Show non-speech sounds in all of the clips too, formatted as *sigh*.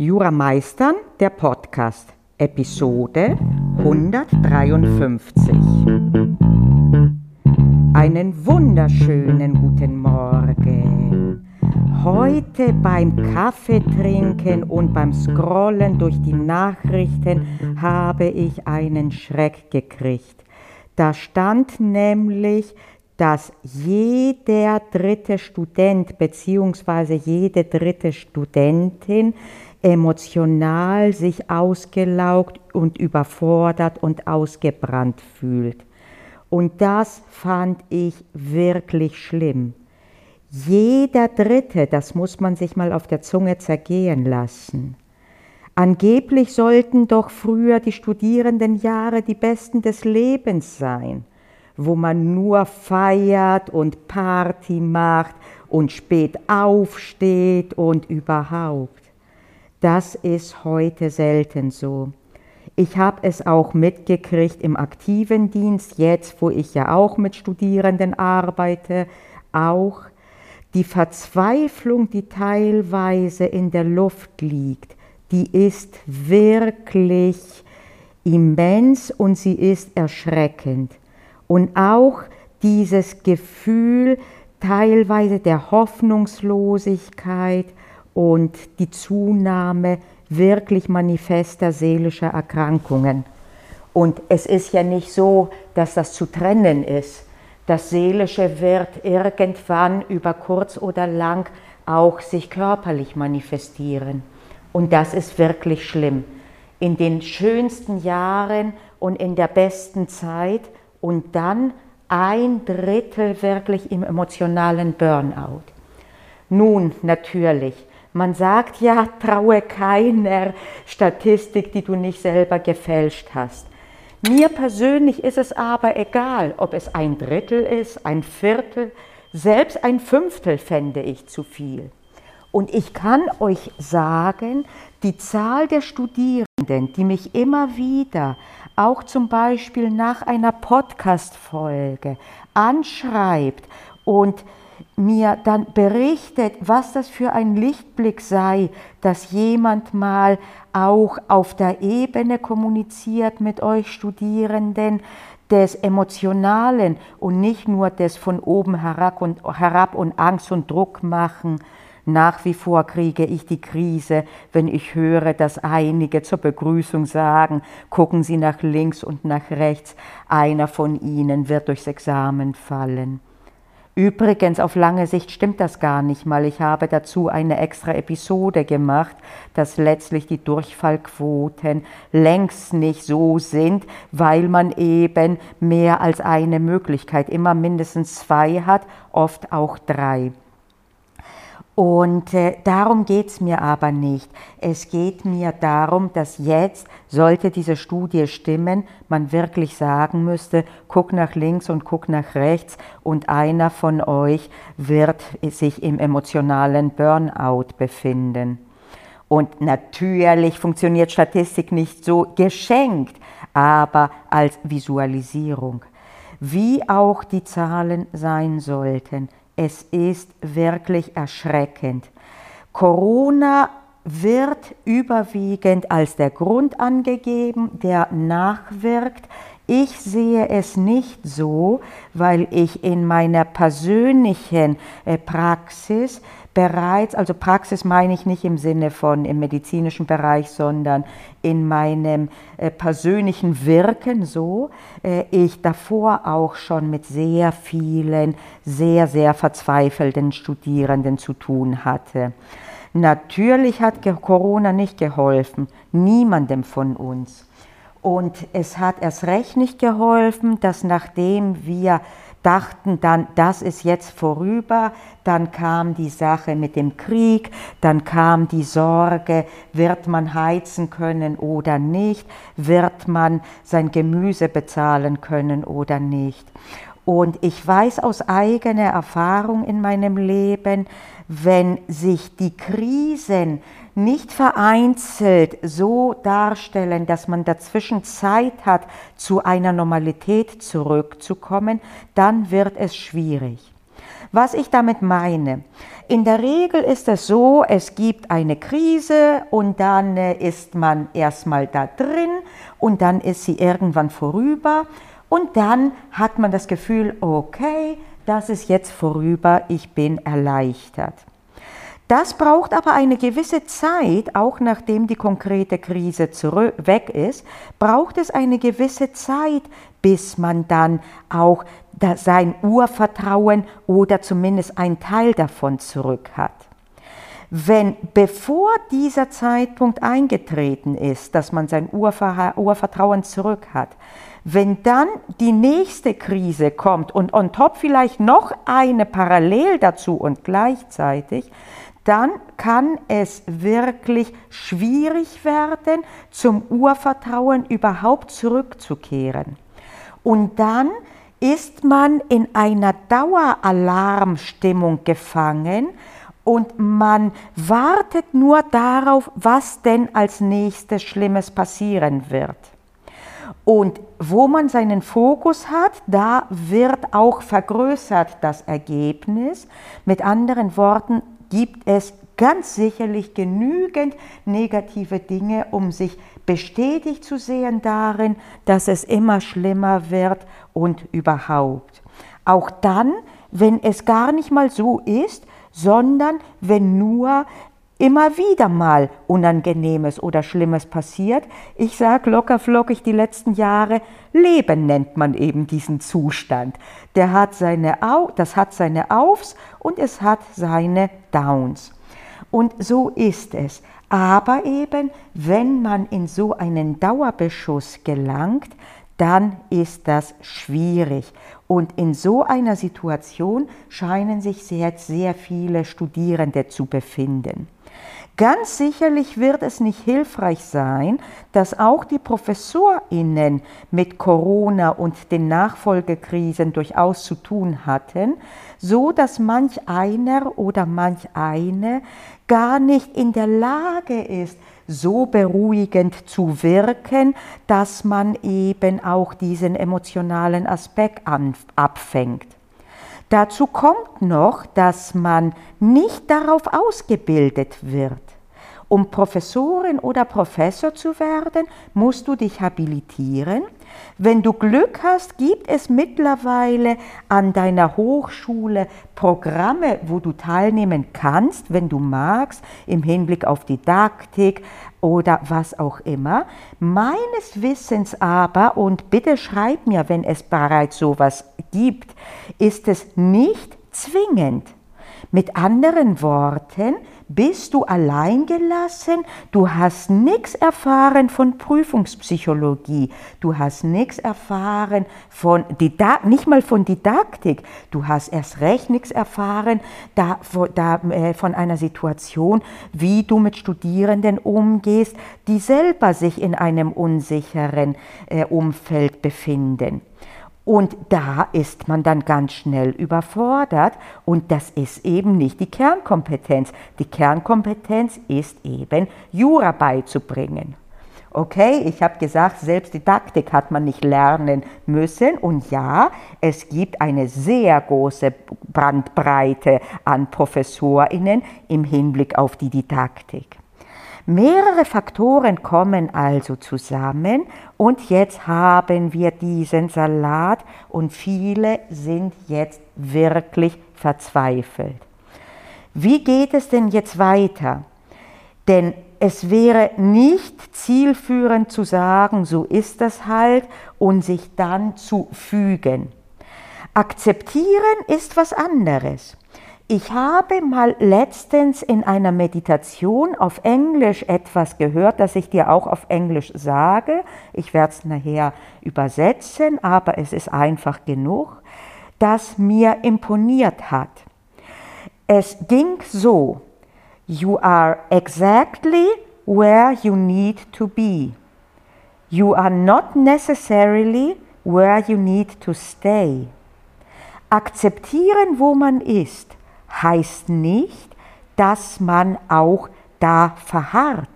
Jurameistern, der Podcast, Episode 153. Einen wunderschönen guten Morgen. Heute beim Kaffeetrinken und beim Scrollen durch die Nachrichten habe ich einen Schreck gekriegt. Da stand nämlich, dass jeder dritte Student bzw. jede dritte Studentin emotional sich ausgelaugt und überfordert und ausgebrannt fühlt. Und das fand ich wirklich schlimm. Jeder Dritte, das muss man sich mal auf der Zunge zergehen lassen. Angeblich sollten doch früher die Studierendenjahre die besten des Lebens sein, wo man nur feiert und Party macht und spät aufsteht und überhaupt. Das ist heute selten so. Ich habe es auch mitgekriegt im aktiven Dienst, jetzt wo ich ja auch mit Studierenden arbeite, auch die Verzweiflung, die teilweise in der Luft liegt, die ist wirklich immens und sie ist erschreckend. Und auch dieses Gefühl teilweise der Hoffnungslosigkeit und die Zunahme wirklich manifester seelischer Erkrankungen. Und es ist ja nicht so, dass das zu trennen ist. Das Seelische wird irgendwann über kurz oder lang auch sich körperlich manifestieren. Und das ist wirklich schlimm. In den schönsten Jahren und in der besten Zeit und dann ein Drittel wirklich im emotionalen Burnout. Nun, natürlich, man sagt ja, *laughs* traue keiner Statistik, die du nicht selber gefälscht hast. Mir persönlich ist es aber egal, ob es ein Drittel ist, ein Viertel, selbst ein Fünftel fände ich zu viel. Und ich kann euch sagen, die Zahl der Studierenden, die mich immer wieder, auch zum Beispiel nach einer Podcast-Folge, anschreibt und mir dann berichtet, was das für ein Lichtblick sei, dass jemand mal auch auf der Ebene kommuniziert mit euch Studierenden, des Emotionalen und nicht nur des von oben herab und, herab und Angst und Druck machen. Nach wie vor kriege ich die Krise, wenn ich höre, dass einige zur Begrüßung sagen, gucken Sie nach links und nach rechts, einer von Ihnen wird durchs Examen fallen. Übrigens, auf lange Sicht stimmt das gar nicht mal. Ich habe dazu eine extra Episode gemacht, dass letztlich die Durchfallquoten längst nicht so sind, weil man eben mehr als eine Möglichkeit, immer mindestens zwei hat, oft auch drei. Und äh, darum es mir aber nicht. Es geht mir darum, dass jetzt, sollte diese Studie stimmen, man wirklich sagen müsste, guck nach links und guck nach rechts und einer von euch wird sich im emotionalen Burnout befinden. Und natürlich funktioniert Statistik nicht so geschenkt, aber als Visualisierung. Wie auch die Zahlen sein sollten es ist wirklich erschreckend. Corona wird überwiegend als der Grund angegeben, der nachwirkt. Ich sehe es nicht so, weil ich in meiner persönlichen äh, Praxis bereits, also Praxis meine ich nicht im Sinne von im medizinischen Bereich, sondern in meinem äh, persönlichen Wirken so, äh, ich davor auch schon mit sehr vielen, sehr, sehr verzweifelten Studierenden zu tun hatte. Natürlich hat Corona nicht geholfen, niemandem von uns. Und es hat erst recht nicht geholfen, dass nachdem wir dachten dann, das ist jetzt vorüber, dann kam die Sache mit dem Krieg, dann kam die Sorge, wird man heizen können oder nicht, wird man sein Gemüse bezahlen können oder nicht. Und ich weiß aus eigener Erfahrung in meinem Leben, wenn sich die Krisen nicht vereinzelt so darstellen, dass man dazwischen Zeit hat, zu einer Normalität zurückzukommen, dann wird es schwierig. Was ich damit meine, in der Regel ist es so, es gibt eine Krise und dann äh, ist man erstmal da drin und dann ist sie irgendwann vorüber und dann hat man das Gefühl, okay, das ist jetzt vorüber, ich bin erleichtert. Das braucht aber eine gewisse Zeit, auch nachdem die konkrete Krise zurück, weg ist, braucht es eine gewisse Zeit, bis man dann auch sein Urvertrauen oder zumindest ein Teil davon zurück hat. Wenn bevor dieser Zeitpunkt eingetreten ist, dass man sein Urvertrauen zurück hat, wenn dann die nächste Krise kommt und on top vielleicht noch eine parallel dazu und gleichzeitig, dann kann es wirklich schwierig werden, zum Urvertrauen überhaupt zurückzukehren. Und dann ist man in einer Daueralarmstimmung gefangen und man wartet nur darauf, was denn als nächstes Schlimmes passieren wird. Und wo man seinen Fokus hat, da wird auch vergrößert das Ergebnis. Mit anderen Worten, gibt es ganz sicherlich genügend negative Dinge, um sich bestätigt zu sehen darin, dass es immer schlimmer wird und überhaupt. Auch dann, wenn es gar nicht mal so ist, sondern wenn nur immer wieder mal Unangenehmes oder Schlimmes passiert. Ich sage lockerflockig die letzten Jahre, Leben nennt man eben diesen Zustand. Der hat seine Au das hat seine Aufs und es hat seine Downs. Und so ist es. Aber eben, wenn man in so einen Dauerbeschuss gelangt, dann ist das schwierig. Und in so einer Situation scheinen sich jetzt sehr viele Studierende zu befinden. Ganz sicherlich wird es nicht hilfreich sein, dass auch die Professorinnen mit Corona und den Nachfolgekrisen durchaus zu tun hatten, so dass manch einer oder manch eine gar nicht in der Lage ist, so beruhigend zu wirken, dass man eben auch diesen emotionalen Aspekt abfängt. Dazu kommt noch, dass man nicht darauf ausgebildet wird. Um Professorin oder Professor zu werden, musst du dich habilitieren. Wenn du Glück hast, gibt es mittlerweile an deiner Hochschule Programme, wo du teilnehmen kannst, wenn du magst, im Hinblick auf Didaktik oder was auch immer. Meines Wissens aber, und bitte schreib mir, wenn es bereits sowas gibt, ist es nicht zwingend. Mit anderen Worten, bist du allein gelassen, du hast nichts erfahren von Prüfungspsychologie, du hast nichts erfahren von Didakt, nicht mal von Didaktik, du hast erst recht nichts erfahren da, da, äh, von einer Situation, wie du mit Studierenden umgehst, die selber sich in einem unsicheren äh, Umfeld befinden. Und da ist man dann ganz schnell überfordert und das ist eben nicht die Kernkompetenz. Die Kernkompetenz ist eben Jura beizubringen. Okay, ich habe gesagt, selbst Didaktik hat man nicht lernen müssen. Und ja, es gibt eine sehr große Bandbreite an Professorinnen im Hinblick auf die Didaktik. Mehrere Faktoren kommen also zusammen und jetzt haben wir diesen Salat und viele sind jetzt wirklich verzweifelt. Wie geht es denn jetzt weiter? Denn es wäre nicht zielführend zu sagen, so ist das halt und sich dann zu fügen. Akzeptieren ist was anderes. Ich habe mal letztens in einer Meditation auf Englisch etwas gehört, das ich dir auch auf Englisch sage. Ich werde es nachher übersetzen, aber es ist einfach genug, das mir imponiert hat. Es ging so, You are exactly where you need to be. You are not necessarily where you need to stay. Akzeptieren, wo man ist heißt nicht, dass man auch da verharrt.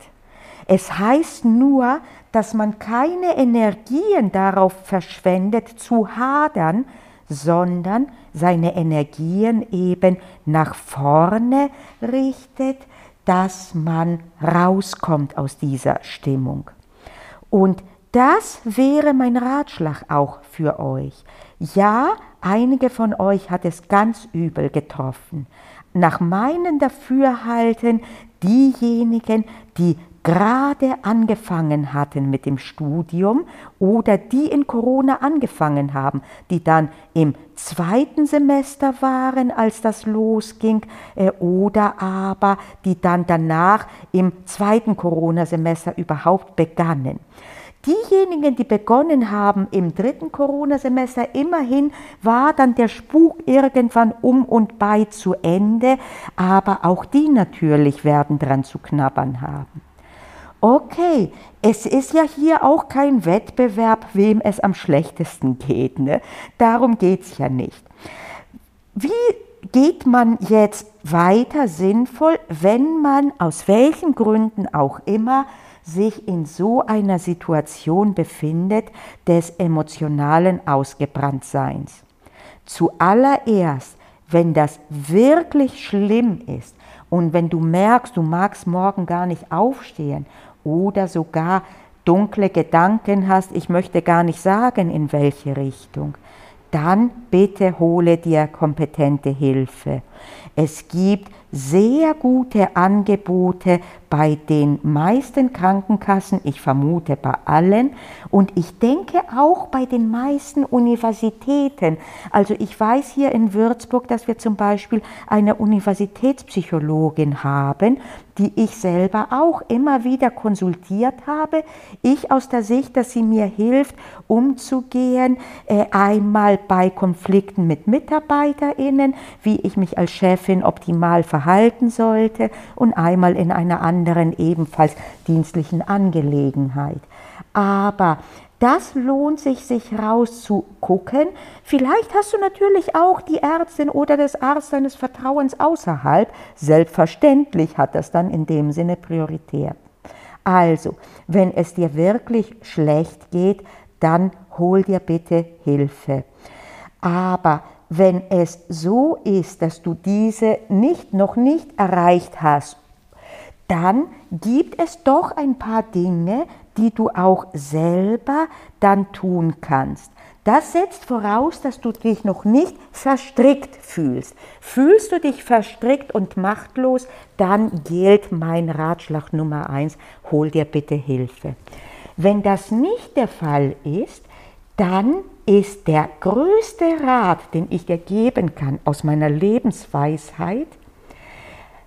Es heißt nur, dass man keine Energien darauf verschwendet zu hadern, sondern seine Energien eben nach vorne richtet, dass man rauskommt aus dieser Stimmung. Und das wäre mein Ratschlag auch für euch. Ja, einige von euch hat es ganz übel getroffen. Nach meinem Dafürhalten diejenigen, die gerade angefangen hatten mit dem Studium oder die in Corona angefangen haben, die dann im zweiten Semester waren, als das losging, äh, oder aber die dann danach im zweiten Corona-Semester überhaupt begannen. Diejenigen, die begonnen haben im dritten Corona-Semester, immerhin war dann der Spuk irgendwann um und bei zu Ende, aber auch die natürlich werden dran zu knabbern haben. Okay, es ist ja hier auch kein Wettbewerb, wem es am schlechtesten geht. Ne? Darum geht es ja nicht. Wie geht man jetzt weiter sinnvoll, wenn man aus welchen Gründen auch immer sich in so einer Situation befindet des emotionalen Ausgebranntseins? Zuallererst, wenn das wirklich schlimm ist und wenn du merkst, du magst morgen gar nicht aufstehen oder sogar dunkle Gedanken hast, ich möchte gar nicht sagen, in welche Richtung, dann bitte hole dir kompetente Hilfe. Es gibt sehr gute Angebote bei den meisten Krankenkassen, ich vermute bei allen und ich denke auch bei den meisten Universitäten. Also ich weiß hier in Würzburg, dass wir zum Beispiel eine Universitätspsychologin haben, die ich selber auch immer wieder konsultiert habe. Ich aus der Sicht, dass sie mir hilft, umzugehen, äh, einmal bei Konflikten mit Mitarbeiterinnen, wie ich mich als Chefin optimal verhalten sollte und einmal in einer anderen ebenfalls dienstlichen Angelegenheit. Aber das lohnt sich, sich rauszugucken. Vielleicht hast du natürlich auch die Ärztin oder des Arzt deines Vertrauens außerhalb. Selbstverständlich hat das dann in dem Sinne Priorität. Also, wenn es dir wirklich schlecht geht, dann hol dir bitte Hilfe. Aber wenn es so ist, dass du diese nicht, noch nicht erreicht hast, dann gibt es doch ein paar Dinge, die du auch selber dann tun kannst. Das setzt voraus, dass du dich noch nicht verstrickt fühlst. Fühlst du dich verstrickt und machtlos, dann gilt mein Ratschlag Nummer eins, hol dir bitte Hilfe. Wenn das nicht der Fall ist, dann ist der größte Rat, den ich dir geben kann aus meiner Lebensweisheit,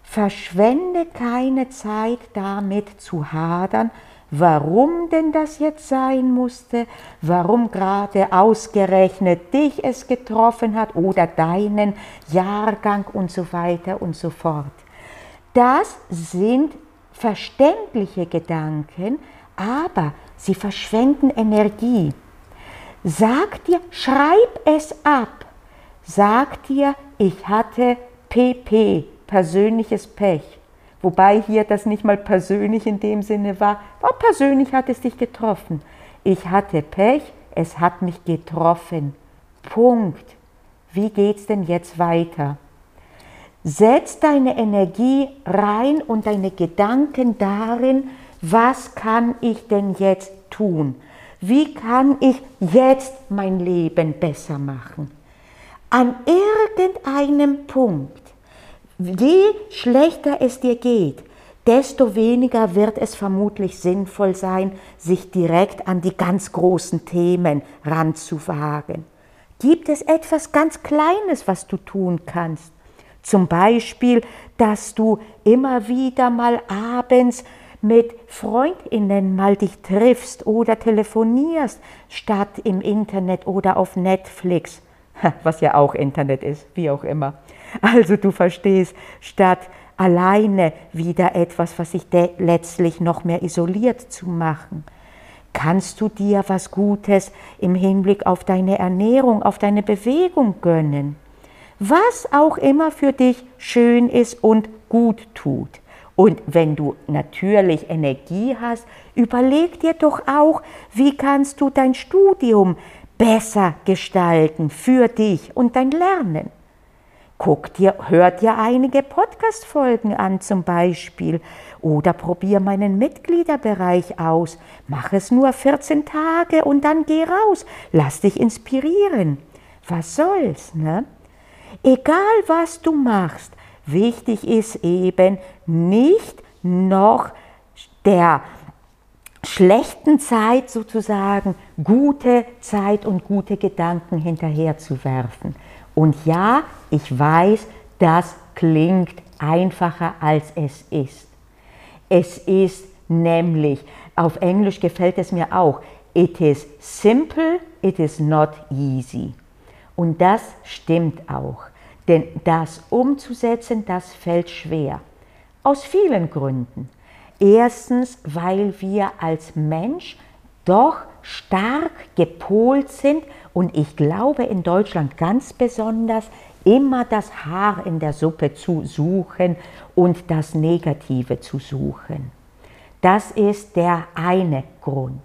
verschwende keine Zeit damit zu hadern, warum denn das jetzt sein musste, warum gerade ausgerechnet dich es getroffen hat oder deinen Jahrgang und so weiter und so fort. Das sind verständliche Gedanken, aber sie verschwenden Energie. Sag dir, schreib es ab. Sag dir, ich hatte PP, persönliches Pech. Wobei hier das nicht mal persönlich in dem Sinne war, war persönlich hat es dich getroffen. Ich hatte Pech, es hat mich getroffen. Punkt. Wie geht's denn jetzt weiter? Setz deine Energie rein und deine Gedanken darin, was kann ich denn jetzt tun? Wie kann ich jetzt mein Leben besser machen? An irgendeinem Punkt, je schlechter es dir geht, desto weniger wird es vermutlich sinnvoll sein, sich direkt an die ganz großen Themen ranzuwagen. Gibt es etwas ganz Kleines, was du tun kannst? Zum Beispiel, dass du immer wieder mal abends mit Freundinnen mal dich triffst oder telefonierst, statt im Internet oder auf Netflix, *laughs* was ja auch Internet ist, wie auch immer. Also du verstehst, statt alleine wieder etwas, was sich letztlich noch mehr isoliert zu machen. Kannst du dir was Gutes im Hinblick auf deine Ernährung, auf deine Bewegung gönnen? Was auch immer für dich schön ist und gut tut. Und wenn du natürlich Energie hast, überleg dir doch auch, wie kannst du dein Studium besser gestalten für dich und dein Lernen. Guck dir, hör dir einige Podcast-Folgen an zum Beispiel oder probier meinen Mitgliederbereich aus. Mach es nur 14 Tage und dann geh raus. Lass dich inspirieren. Was soll's, ne? Egal was du machst, wichtig ist eben nicht noch der schlechten Zeit sozusagen gute Zeit und gute Gedanken hinterherzuwerfen. Und ja, ich weiß, das klingt einfacher als es ist. Es ist nämlich, auf Englisch gefällt es mir auch, it is simple, it is not easy. Und das stimmt auch, denn das umzusetzen, das fällt schwer. Aus vielen Gründen. Erstens, weil wir als Mensch doch stark gepolt sind und ich glaube in Deutschland ganz besonders immer das Haar in der Suppe zu suchen und das Negative zu suchen. Das ist der eine Grund.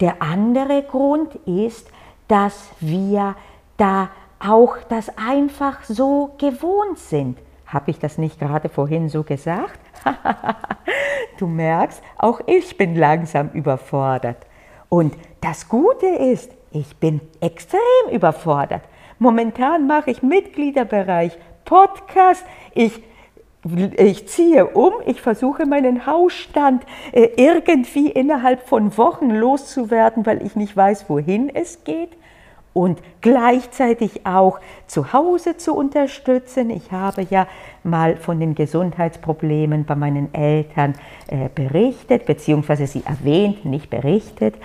Der andere Grund ist, dass wir da auch das einfach so gewohnt sind. Habe ich das nicht gerade vorhin so gesagt? *laughs* du merkst, auch ich bin langsam überfordert. Und das Gute ist, ich bin extrem überfordert. Momentan mache ich Mitgliederbereich, Podcast, ich, ich ziehe um, ich versuche meinen Hausstand äh, irgendwie innerhalb von Wochen loszuwerden, weil ich nicht weiß, wohin es geht und gleichzeitig auch zu Hause zu unterstützen. Ich habe ja mal von den Gesundheitsproblemen bei meinen Eltern äh, berichtet, beziehungsweise sie erwähnt, nicht berichtet.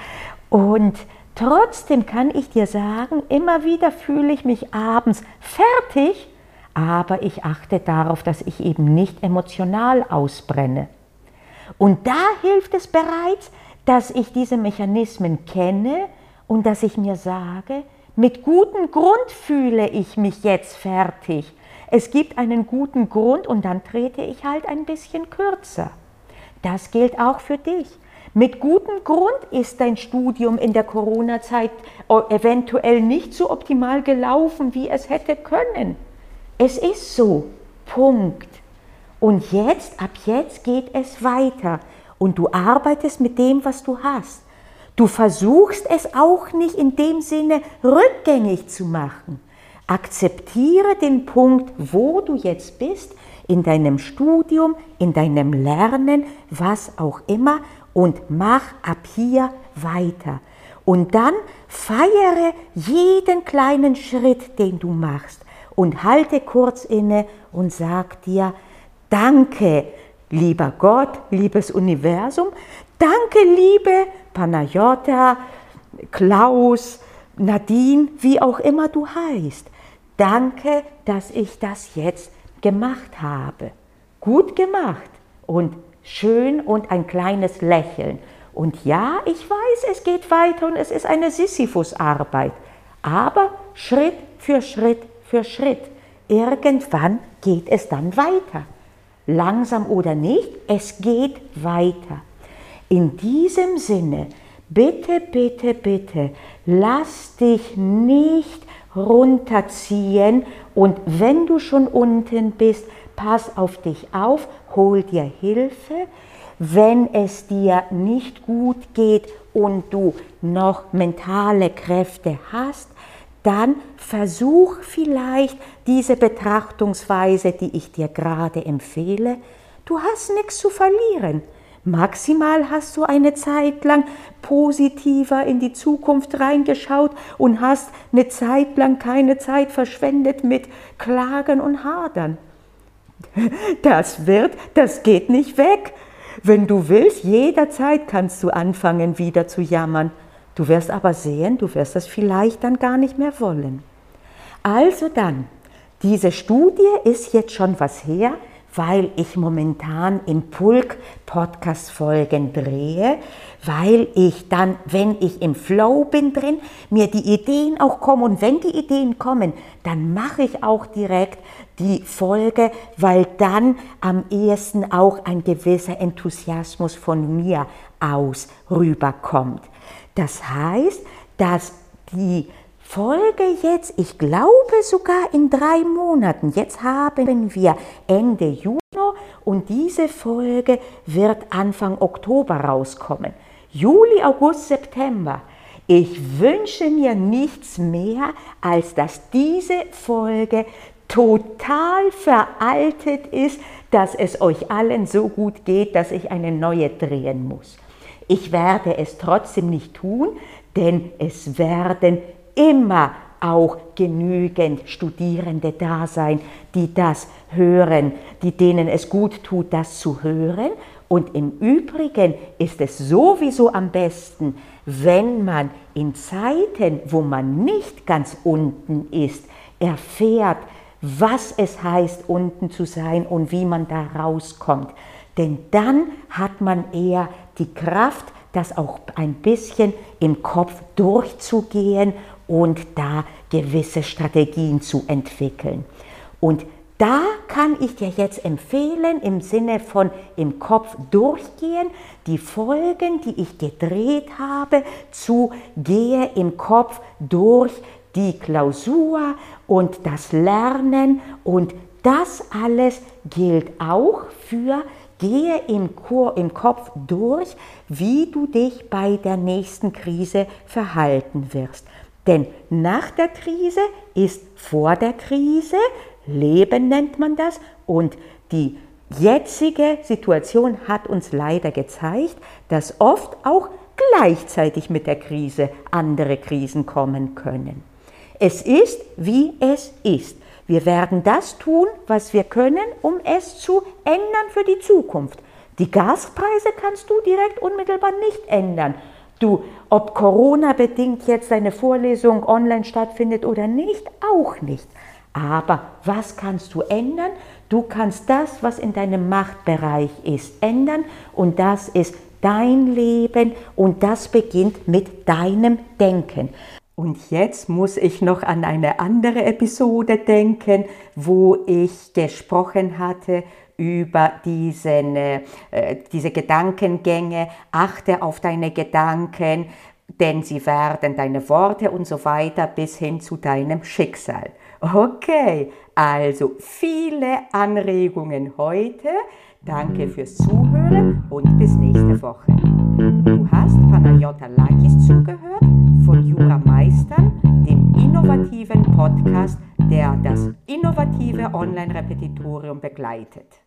Und trotzdem kann ich dir sagen, immer wieder fühle ich mich abends fertig, aber ich achte darauf, dass ich eben nicht emotional ausbrenne. Und da hilft es bereits, dass ich diese Mechanismen kenne und dass ich mir sage, mit gutem Grund fühle ich mich jetzt fertig. Es gibt einen guten Grund und dann trete ich halt ein bisschen kürzer. Das gilt auch für dich. Mit gutem Grund ist dein Studium in der Corona-Zeit eventuell nicht so optimal gelaufen, wie es hätte können. Es ist so. Punkt. Und jetzt, ab jetzt geht es weiter. Und du arbeitest mit dem, was du hast. Du versuchst es auch nicht in dem Sinne rückgängig zu machen. Akzeptiere den Punkt, wo du jetzt bist, in deinem Studium, in deinem Lernen, was auch immer, und mach ab hier weiter. Und dann feiere jeden kleinen Schritt, den du machst, und halte kurz inne und sag dir, danke, lieber Gott, liebes Universum, danke, liebe Panayota, Klaus, Nadine, wie auch immer du heißt. Danke, dass ich das jetzt gemacht habe. Gut gemacht und schön und ein kleines Lächeln. Und ja, ich weiß, es geht weiter und es ist eine Sisyphus-Arbeit. Aber Schritt für Schritt für Schritt. Irgendwann geht es dann weiter. Langsam oder nicht, es geht weiter. In diesem Sinne, bitte, bitte, bitte, lass dich nicht runterziehen und wenn du schon unten bist, pass auf dich auf, hol dir Hilfe. Wenn es dir nicht gut geht und du noch mentale Kräfte hast, dann versuch vielleicht diese Betrachtungsweise, die ich dir gerade empfehle. Du hast nichts zu verlieren. Maximal hast du eine Zeit lang positiver in die Zukunft reingeschaut und hast eine Zeit lang keine Zeit verschwendet mit Klagen und Hadern. Das wird, das geht nicht weg. Wenn du willst, jederzeit kannst du anfangen wieder zu jammern. Du wirst aber sehen, du wirst das vielleicht dann gar nicht mehr wollen. Also dann, diese Studie ist jetzt schon was her weil ich momentan im Pulk Podcast-Folgen drehe, weil ich dann, wenn ich im Flow bin drin, mir die Ideen auch kommen und wenn die Ideen kommen, dann mache ich auch direkt die Folge, weil dann am ehesten auch ein gewisser Enthusiasmus von mir aus rüberkommt. Das heißt, dass die Folge jetzt, ich glaube sogar in drei Monaten. Jetzt haben wir Ende Juni und diese Folge wird Anfang Oktober rauskommen. Juli, August, September. Ich wünsche mir nichts mehr, als dass diese Folge total veraltet ist, dass es euch allen so gut geht, dass ich eine neue drehen muss. Ich werde es trotzdem nicht tun, denn es werden immer auch genügend Studierende da sein, die das hören, die denen es gut tut, das zu hören. Und im Übrigen ist es sowieso am besten, wenn man in Zeiten, wo man nicht ganz unten ist, erfährt, was es heißt, unten zu sein und wie man da rauskommt. Denn dann hat man eher die Kraft, das auch ein bisschen im Kopf durchzugehen und da gewisse Strategien zu entwickeln. Und da kann ich dir jetzt empfehlen, im Sinne von im Kopf durchgehen, die Folgen, die ich gedreht habe, zu gehe im Kopf durch die Klausur und das Lernen und das alles gilt auch für gehe im, Kur, im Kopf durch, wie du dich bei der nächsten Krise verhalten wirst. Denn nach der Krise ist vor der Krise, Leben nennt man das, und die jetzige Situation hat uns leider gezeigt, dass oft auch gleichzeitig mit der Krise andere Krisen kommen können. Es ist, wie es ist. Wir werden das tun, was wir können, um es zu ändern für die Zukunft. Die Gaspreise kannst du direkt unmittelbar nicht ändern. Du, ob Corona bedingt jetzt deine Vorlesung online stattfindet oder nicht, auch nicht. Aber was kannst du ändern? Du kannst das, was in deinem Machtbereich ist, ändern und das ist dein Leben und das beginnt mit deinem Denken. Und jetzt muss ich noch an eine andere Episode denken, wo ich gesprochen hatte über diesen, äh, diese Gedankengänge. Achte auf deine Gedanken, denn sie werden deine Worte und so weiter bis hin zu deinem Schicksal. Okay, also viele Anregungen heute. Danke fürs Zuhören und bis nächste Woche. Du hast Panayota Lakis zugehört von Jura Meistern, dem innovativen Podcast, der das innovative Online-Repetitorium begleitet.